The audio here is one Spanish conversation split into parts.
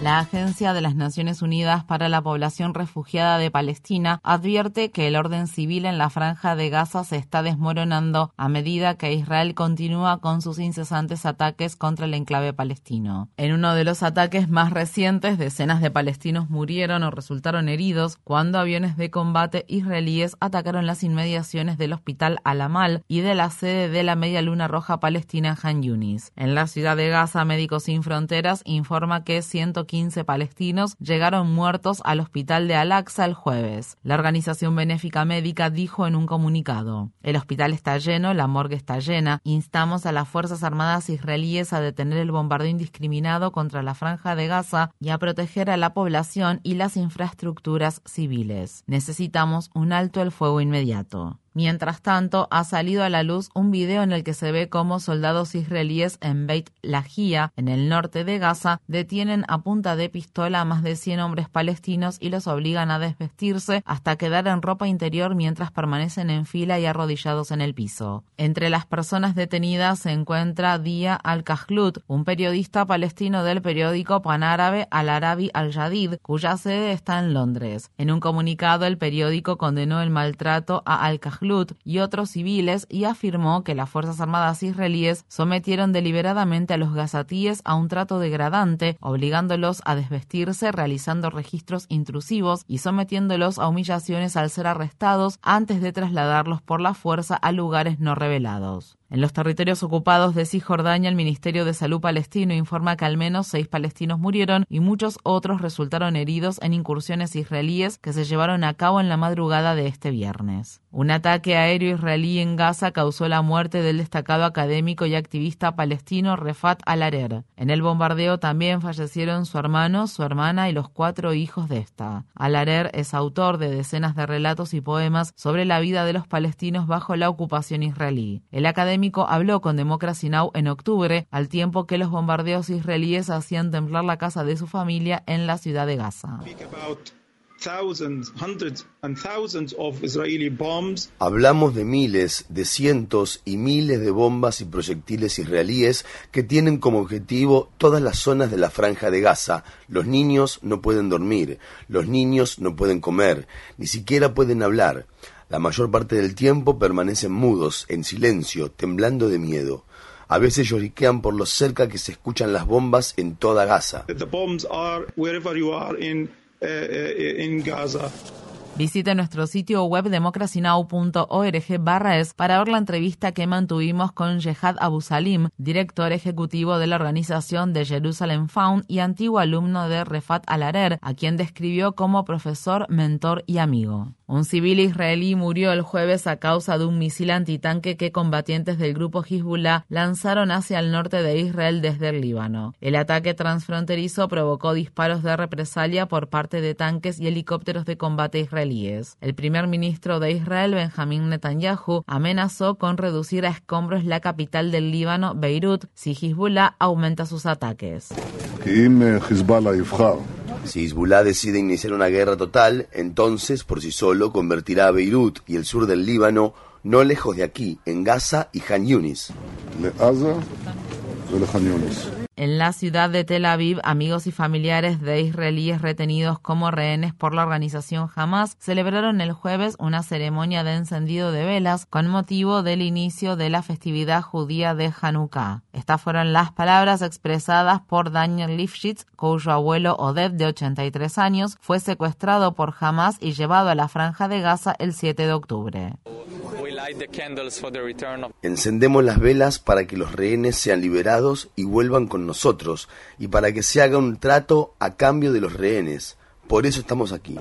La Agencia de las Naciones Unidas para la Población Refugiada de Palestina advierte que el orden civil en la franja de Gaza se está desmoronando a medida que Israel continúa con sus incesantes ataques contra el enclave palestino. En uno de los ataques más recientes, decenas de palestinos murieron o resultaron heridos cuando aviones de combate israelíes atacaron las inmediaciones del hospital Al-Amal y de la sede de la Media Luna Roja Palestina Han Yunis. En la ciudad de Gaza, Médicos Sin Fronteras informa que 115 15 palestinos llegaron muertos al hospital de Al-Aqsa el jueves. La organización benéfica médica dijo en un comunicado, el hospital está lleno, la morgue está llena, instamos a las Fuerzas Armadas israelíes a detener el bombardeo indiscriminado contra la franja de Gaza y a proteger a la población y las infraestructuras civiles. Necesitamos un alto el fuego inmediato. Mientras tanto, ha salido a la luz un video en el que se ve cómo soldados israelíes en Beit Lahia, en el norte de Gaza, detienen a punta de pistola a más de 100 hombres palestinos y los obligan a desvestirse hasta quedar en ropa interior mientras permanecen en fila y arrodillados en el piso. Entre las personas detenidas se encuentra Dia Al-Kahlut, un periodista palestino del periódico panárabe Al-Arabi Al-Jadid, cuya sede está en Londres. En un comunicado, el periódico condenó el maltrato a Al-Kahlut y otros civiles y afirmó que las Fuerzas Armadas israelíes sometieron deliberadamente a los gazatíes a un trato degradante, obligándolos a desvestirse, realizando registros intrusivos y sometiéndolos a humillaciones al ser arrestados antes de trasladarlos por la fuerza a lugares no revelados. En los territorios ocupados de Cisjordania, el Ministerio de Salud palestino informa que al menos seis palestinos murieron y muchos otros resultaron heridos en incursiones israelíes que se llevaron a cabo en la madrugada de este viernes. Un ataque aéreo israelí en Gaza causó la muerte del destacado académico y activista palestino Refat Al-Arer. En el bombardeo también fallecieron su hermano, su hermana y los cuatro hijos de esta. Al-Arer es autor de decenas de relatos y poemas sobre la vida de los palestinos bajo la ocupación israelí. El académico habló con Democracy Now! en octubre, al tiempo que los bombardeos israelíes hacían temblar la casa de su familia en la ciudad de Gaza. Hablamos de miles, de cientos y miles de bombas y proyectiles israelíes que tienen como objetivo todas las zonas de la franja de Gaza. Los niños no pueden dormir, los niños no pueden comer, ni siquiera pueden hablar. La mayor parte del tiempo permanecen mudos, en silencio, temblando de miedo. A veces lloriquean por lo cerca que se escuchan las bombas en toda Gaza. Visite nuestro sitio web democracynow.org barra es para ver la entrevista que mantuvimos con Jehad Abu Salim, director ejecutivo de la organización de Jerusalem Found y antiguo alumno de Refat Alarer, a quien describió como profesor, mentor y amigo. Un civil israelí murió el jueves a causa de un misil antitanque que combatientes del grupo Hezbollah lanzaron hacia el norte de Israel desde el Líbano. El ataque transfronterizo provocó disparos de represalia por parte de tanques y helicópteros de combate israelíes. El primer ministro de Israel, Benjamin Netanyahu, amenazó con reducir a escombros la capital del Líbano, Beirut, si Hezbollah aumenta sus ataques. Si Hezbollah decide iniciar una guerra total, entonces por sí solo convertirá a Beirut y el sur del Líbano no lejos de aquí, en Gaza y Han Yunis. En la ciudad de Tel Aviv, amigos y familiares de israelíes retenidos como rehenes por la organización Hamas celebraron el jueves una ceremonia de encendido de velas con motivo del inicio de la festividad judía de Hanukkah. Estas fueron las palabras expresadas por Daniel Lifshitz, cuyo abuelo Oded, de 83 años, fue secuestrado por Hamas y llevado a la franja de Gaza el 7 de octubre. Encendemos las velas para que los rehenes sean liberados y vuelvan con nosotros, y para que se haga un trato a cambio de los rehenes, Por eso estamos aquí.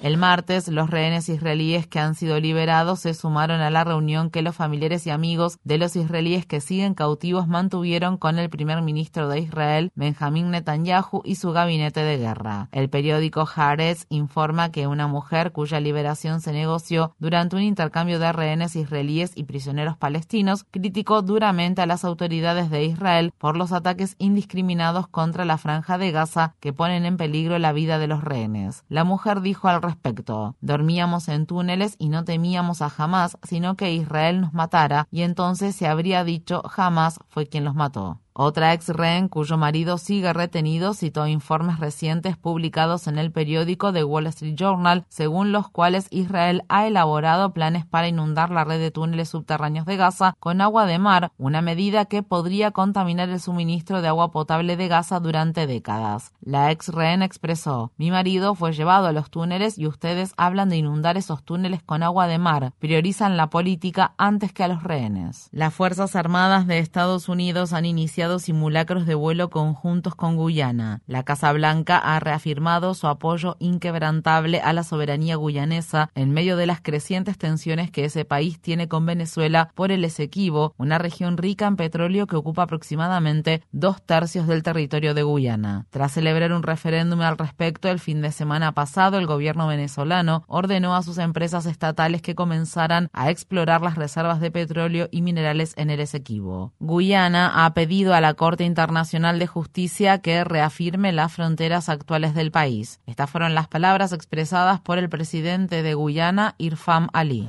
El martes, los rehenes israelíes que han sido liberados se sumaron a la reunión que los familiares y amigos de los israelíes que siguen cautivos mantuvieron con el primer ministro de Israel, Benjamín Netanyahu, y su gabinete de guerra. El periódico Haaretz informa que una mujer cuya liberación se negoció durante un intercambio de rehenes israelíes y prisioneros palestinos criticó duramente a las autoridades de Israel por los ataques indiscriminados contra la franja de Gaza que ponen en peligro la vida de los rehenes. La mujer dijo al respecto. Dormíamos en túneles y no temíamos a Hamas, sino que Israel nos matara, y entonces se habría dicho Hamas fue quien los mató. Otra ex rehén cuyo marido sigue retenido citó informes recientes publicados en el periódico The Wall Street Journal, según los cuales Israel ha elaborado planes para inundar la red de túneles subterráneos de Gaza con agua de mar, una medida que podría contaminar el suministro de agua potable de Gaza durante décadas. La ex rehén expresó, mi marido fue llevado a los túneles y ustedes hablan de inundar esos túneles con agua de mar, priorizan la política antes que a los rehenes. Las Fuerzas Armadas de Estados Unidos han iniciado simulacros de vuelo conjuntos con Guyana. La Casa Blanca ha reafirmado su apoyo inquebrantable a la soberanía guyanesa en medio de las crecientes tensiones que ese país tiene con Venezuela por el Esequibo, una región rica en petróleo que ocupa aproximadamente dos tercios del territorio de Guyana. Tras celebrar un referéndum al respecto el fin de semana pasado, el gobierno venezolano ordenó a sus empresas estatales que comenzaran a explorar las reservas de petróleo y minerales en el Esequibo. Guyana ha pedido a a la Corte Internacional de Justicia que reafirme las fronteras actuales del país. Estas fueron las palabras expresadas por el presidente de Guyana, Irfam Ali.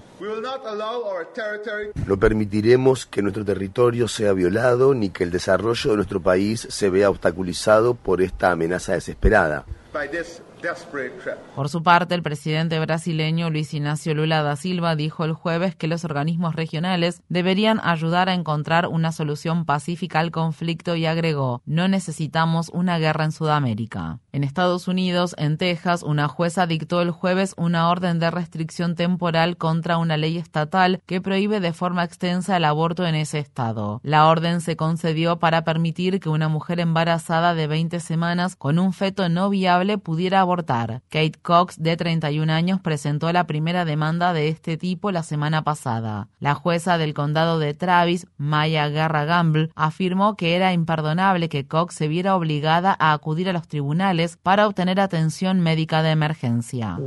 No permitiremos que nuestro territorio sea violado ni que el desarrollo de nuestro país se vea obstaculizado por esta amenaza desesperada. Por su parte, el presidente brasileño Luis Ignacio Lula da Silva dijo el jueves que los organismos regionales deberían ayudar a encontrar una solución pacífica al conflicto y agregó, no necesitamos una guerra en Sudamérica. En Estados Unidos, en Texas, una jueza dictó el jueves una orden de restricción temporal contra una ley estatal que prohíbe de forma extensa el aborto en ese estado. La orden se concedió para permitir que una mujer embarazada de 20 semanas con un feto no viable pudiera Kate Cox, de 31 años, presentó la primera demanda de este tipo la semana pasada. La jueza del condado de Travis, Maya Garra Gamble, afirmó que era imperdonable que Cox se viera obligada a acudir a los tribunales para obtener atención médica de emergencia.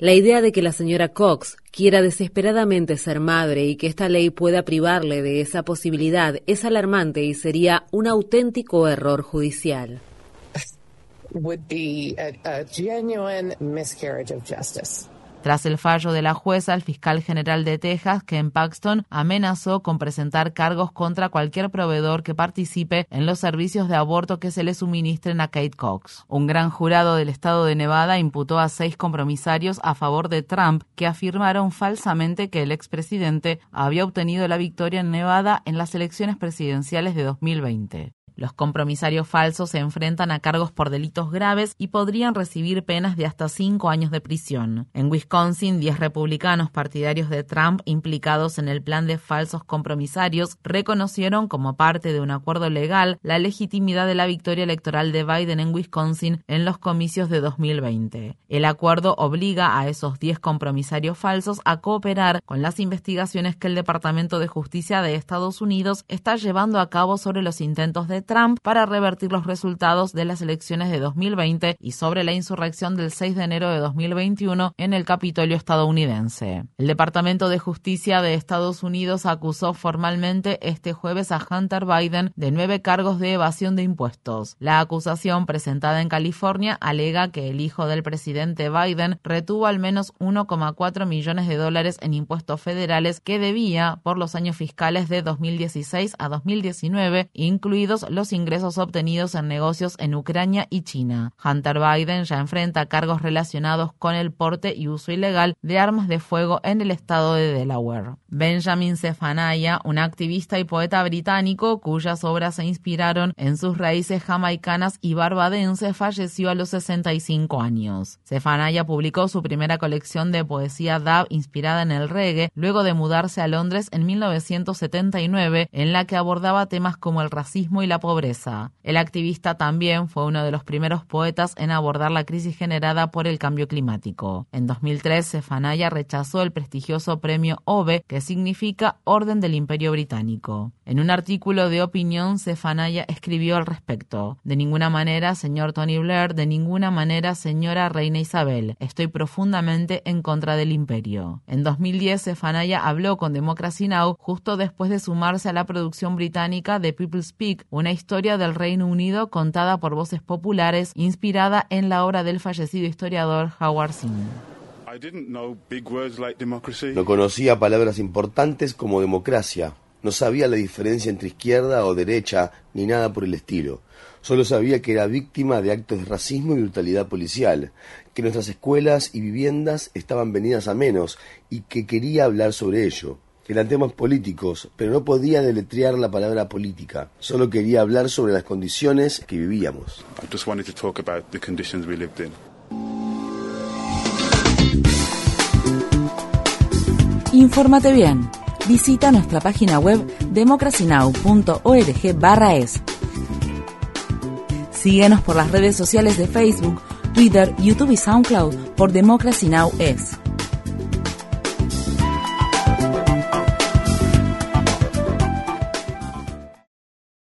La idea de que la señora Cox quiera desesperadamente ser madre y que esta ley pueda privarle de esa posibilidad es alarmante y sería un auténtico error judicial. Would be a, a genuine miscarriage of justice. Tras el fallo de la jueza, el fiscal general de Texas, Ken Paxton, amenazó con presentar cargos contra cualquier proveedor que participe en los servicios de aborto que se le suministren a Kate Cox. Un gran jurado del estado de Nevada imputó a seis compromisarios a favor de Trump que afirmaron falsamente que el expresidente había obtenido la victoria en Nevada en las elecciones presidenciales de 2020. Los compromisarios falsos se enfrentan a cargos por delitos graves y podrían recibir penas de hasta cinco años de prisión. En Wisconsin, diez republicanos partidarios de Trump implicados en el plan de falsos compromisarios reconocieron como parte de un acuerdo legal la legitimidad de la victoria electoral de Biden en Wisconsin en los comicios de 2020. El acuerdo obliga a esos diez compromisarios falsos a cooperar con las investigaciones que el Departamento de Justicia de Estados Unidos está llevando a cabo sobre los intentos de Trump para revertir los resultados de las elecciones de 2020 y sobre la insurrección del 6 de enero de 2021 en el Capitolio estadounidense. El Departamento de Justicia de Estados Unidos acusó formalmente este jueves a Hunter Biden de nueve cargos de evasión de impuestos. La acusación presentada en California alega que el hijo del presidente Biden retuvo al menos 1,4 millones de dólares en impuestos federales que debía por los años fiscales de 2016 a 2019, incluidos los los ingresos obtenidos en negocios en Ucrania y China. Hunter Biden ya enfrenta cargos relacionados con el porte y uso ilegal de armas de fuego en el estado de Delaware. Benjamin Zephaniah, un activista y poeta británico cuyas obras se inspiraron en sus raíces jamaicanas y barbadenses, falleció a los 65 años. Zephaniah publicó su primera colección de poesía dub inspirada en el reggae luego de mudarse a Londres en 1979, en la que abordaba temas como el racismo y la pobreza. El activista también fue uno de los primeros poetas en abordar la crisis generada por el cambio climático. En 2003, Zephaniah rechazó el prestigioso premio OBE, que significa Orden del Imperio Británico. En un artículo de opinión, Zephaniah escribió al respecto: De ninguna manera, señor Tony Blair, de ninguna manera, señora Reina Isabel. Estoy profundamente en contra del imperio. En 2010, Zephaniah habló con Democracy Now! justo después de sumarse a la producción británica de People Speak, una historia del Reino Unido contada por voces populares inspirada en la obra del fallecido historiador Howard Zinn. No conocía palabras importantes como democracia, no sabía la diferencia entre izquierda o derecha, ni nada por el estilo. Solo sabía que era víctima de actos de racismo y brutalidad policial, que nuestras escuelas y viviendas estaban venidas a menos y que quería hablar sobre ello. Eran temas políticos, pero no podía deletrear la palabra política. Solo quería hablar sobre las condiciones que vivíamos. Infórmate bien. Visita nuestra página web democracynow.org/es. Síguenos por las redes sociales de Facebook, Twitter, YouTube y SoundCloud por Democracy Now! es.